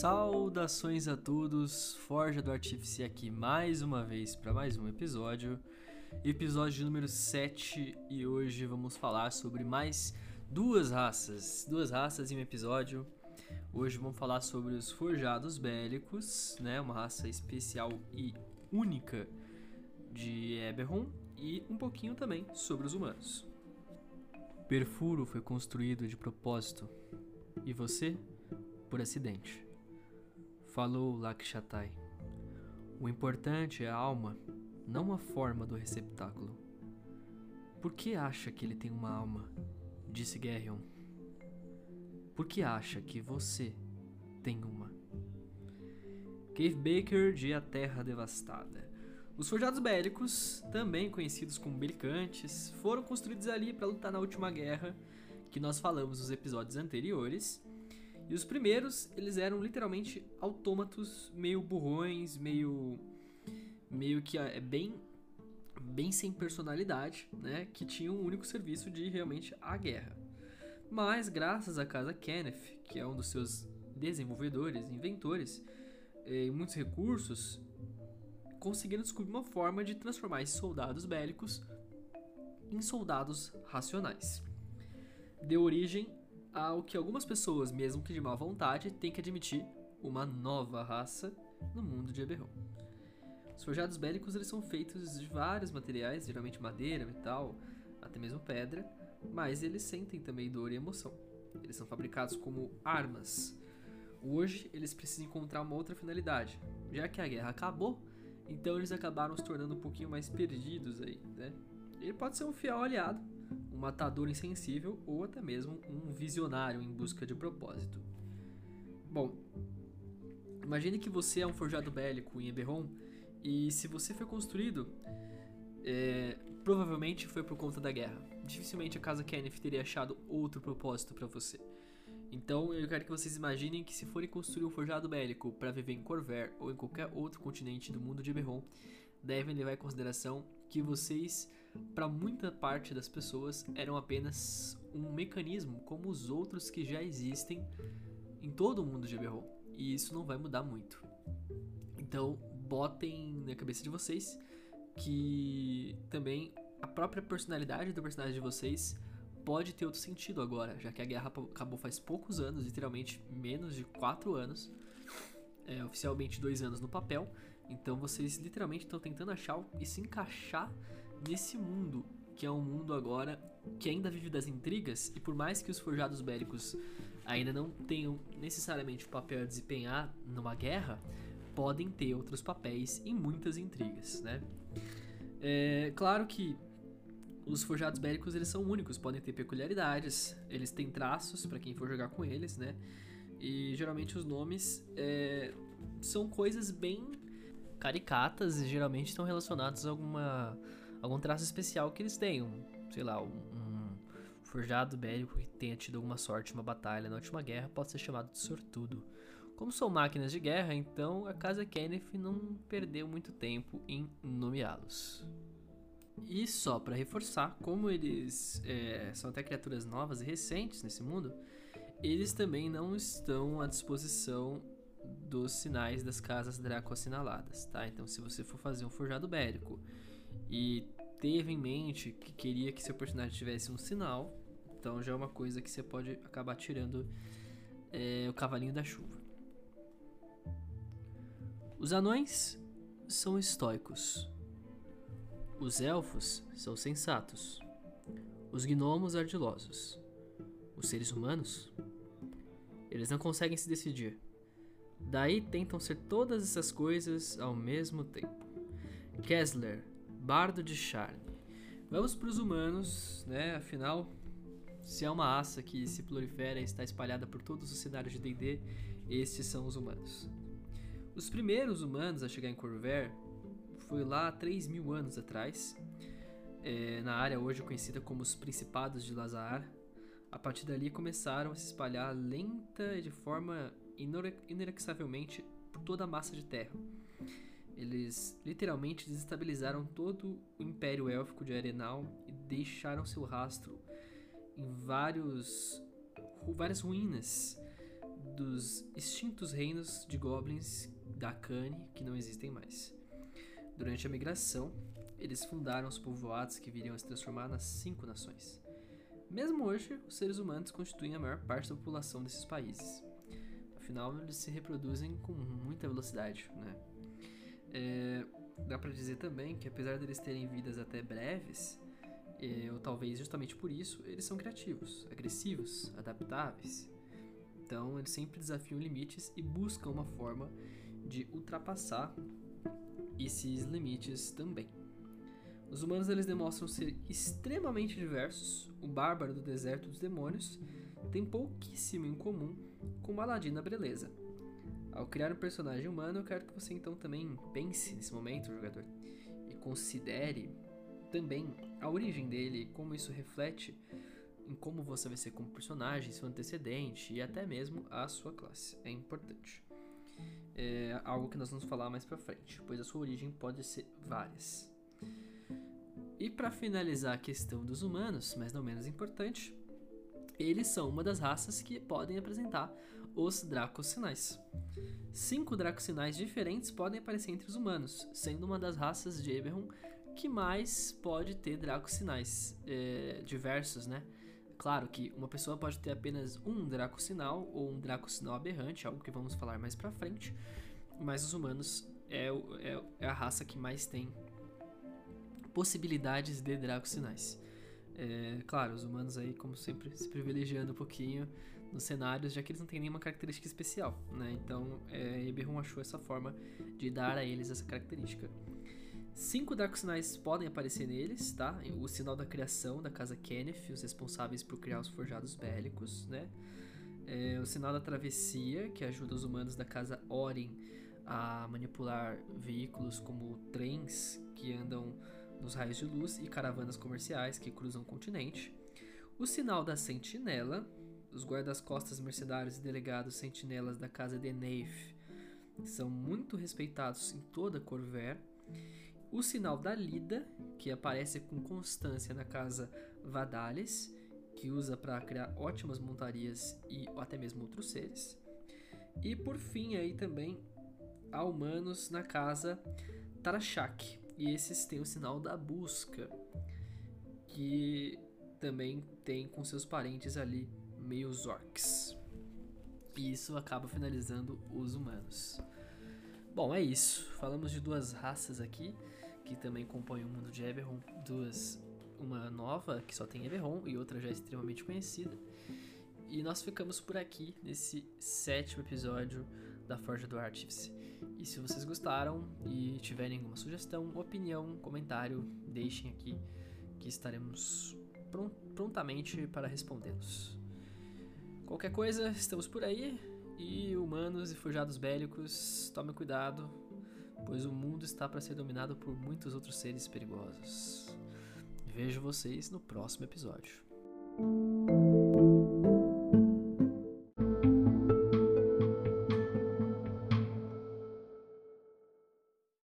Saudações a todos, Forja do Artífice aqui mais uma vez para mais um episódio, episódio número 7 e hoje vamos falar sobre mais duas raças, duas raças em um episódio. Hoje vamos falar sobre os Forjados Bélicos, né, uma raça especial e única de Eberron e um pouquinho também sobre os humanos. Perfuro foi construído de propósito e você por acidente. Falou Lakshatai. O importante é a alma, não a forma do receptáculo. Por que acha que ele tem uma alma? Disse Gerrion. Por que acha que você tem uma? Cave Baker de A Terra Devastada. Os forjados bélicos, também conhecidos como belicantes, foram construídos ali para lutar na última guerra que nós falamos nos episódios anteriores e os primeiros, eles eram literalmente autômatos, meio burrões, meio meio que é bem bem sem personalidade, né, que tinham um único serviço de realmente a guerra. Mas graças à casa Kenneth, que é um dos seus desenvolvedores, inventores, eh, e muitos recursos, conseguiram descobrir uma forma de transformar esses soldados bélicos em soldados racionais. Deu origem ao que algumas pessoas, mesmo que de má vontade, têm que admitir uma nova raça no mundo de Eberron. Os forjados bélicos eles são feitos de vários materiais, geralmente madeira, metal, até mesmo pedra, mas eles sentem também dor e emoção. Eles são fabricados como armas. Hoje eles precisam encontrar uma outra finalidade. Já que a guerra acabou, então eles acabaram se tornando um pouquinho mais perdidos aí, né? Ele pode ser um fiel aliado, um matador insensível ou até mesmo um visionário em busca de propósito. Bom, imagine que você é um forjado bélico em Eberron e se você foi construído, é, provavelmente foi por conta da guerra. Dificilmente a casa Kenneth teria achado outro propósito para você. Então eu quero que vocês imaginem que se forem construir um forjado bélico para viver em Corver ou em qualquer outro continente do mundo de Eberron, devem levar em consideração que vocês, para muita parte das pessoas, eram apenas um mecanismo como os outros que já existem em todo o mundo de Eberron. E isso não vai mudar muito. Então, botem na cabeça de vocês que também a própria personalidade do personagem de vocês pode ter outro sentido agora, já que a guerra acabou faz poucos anos, literalmente menos de 4 anos é, oficialmente dois anos no papel. Então vocês literalmente estão tentando achar e se encaixar nesse mundo que é um mundo agora que ainda vive das intrigas e por mais que os forjados bélicos ainda não tenham necessariamente o papel a desempenhar numa guerra, podem ter outros papéis em muitas intrigas, né? É claro que os forjados bélicos eles são únicos, podem ter peculiaridades, eles têm traços para quem for jogar com eles, né? E geralmente os nomes é, são coisas bem caricatas e geralmente estão relacionados a alguma, algum traço especial que eles tenham. Sei lá, um, forjado bélico que tenha tido alguma sorte em uma batalha na última guerra pode ser chamado de sortudo. Como são máquinas de guerra, então a casa Kenneth não perdeu muito tempo em nomeá-los. E só para reforçar, como eles é, são até criaturas novas e recentes nesse mundo, eles também não estão à disposição dos sinais das casas Draco assinaladas, tá? Então, se você for fazer um forjado bélico e teve em mente que queria que seu personagem tivesse um sinal, então já é uma coisa que você pode acabar tirando é, o cavalinho da chuva. Os anões são estoicos. Os elfos são sensatos. Os gnomos ardilosos. Os seres humanos eles não conseguem se decidir. Daí tentam ser todas essas coisas ao mesmo tempo. Kessler, bardo de Charne. Vamos para os humanos, né? Afinal, se é uma raça que se prolifera e está espalhada por todos os cenários de D&D, estes são os humanos. Os primeiros humanos a chegar em Corver foi lá 3 mil anos atrás, é, na área hoje conhecida como os Principados de Lazar, a partir dali começaram a se espalhar lenta e de forma inexavelmente por toda a massa de terra. Eles literalmente desestabilizaram todo o Império Élfico de Arenal e deixaram seu rastro em vários, várias ruínas dos extintos reinos de goblins da Kane que não existem mais. Durante a migração, eles fundaram os povoados que viriam a se transformar nas cinco nações. Mesmo hoje, os seres humanos constituem a maior parte da população desses países. Afinal, eles se reproduzem com muita velocidade, né? É, dá para dizer também que apesar deles terem vidas até breves, é, ou talvez justamente por isso, eles são criativos, agressivos, adaptáveis. Então, eles sempre desafiam limites e buscam uma forma de ultrapassar esses limites também. Os humanos eles demonstram ser extremamente diversos. O bárbaro do deserto dos demônios tem pouquíssimo em comum com o Maladino Breleza. Ao criar um personagem humano, eu quero que você então também pense nesse momento, jogador, e considere também a origem dele, como isso reflete em como você vai ser como personagem, seu antecedente e até mesmo a sua classe. É importante. É algo que nós vamos falar mais pra frente, pois a sua origem pode ser várias. E para finalizar a questão dos humanos, mas não menos importante, eles são uma das raças que podem apresentar os Dracosinais. Cinco Dracosinais diferentes podem aparecer entre os humanos, sendo uma das raças de Eberron que mais pode ter Dracosinais é, diversos, né? Claro que uma pessoa pode ter apenas um Dracosinal ou um Dracosinal aberrante, algo que vamos falar mais pra frente, mas os humanos é, é, é a raça que mais tem possibilidades de Dracosinais. É, claro, os humanos aí, como sempre, se privilegiando um pouquinho nos cenários, já que eles não têm nenhuma característica especial, né? Então, é, Eberron achou essa forma de dar a eles essa característica. Cinco Dracosinais podem aparecer neles, tá? O sinal da criação da casa Kenneth, os responsáveis por criar os forjados bélicos, né? É, o sinal da travessia, que ajuda os humanos da casa Orin a manipular veículos como trens que andam nos raios de luz e caravanas comerciais que cruzam o continente. O sinal da sentinela, os guardas-costas mercenários e delegados sentinelas da casa de Neif. São muito respeitados em toda Corver. O sinal da lida, que aparece com constância na casa Vadales, que usa para criar ótimas montarias e até mesmo outros seres. E por fim aí também há humanos na casa Tarashak, e esses têm o sinal da busca, que também tem com seus parentes ali meio orcs. E isso acaba finalizando os humanos. Bom, é isso. Falamos de duas raças aqui que também compõem o mundo de Eberron, duas, uma nova que só tem Eberron e outra já extremamente conhecida. E nós ficamos por aqui nesse sétimo episódio da Forja do Artífice. E se vocês gostaram e tiverem alguma sugestão, opinião, comentário, deixem aqui que estaremos prontamente para respondê-los. Qualquer coisa, estamos por aí. E humanos e forjados bélicos, tomem cuidado, pois o mundo está para ser dominado por muitos outros seres perigosos. Vejo vocês no próximo episódio.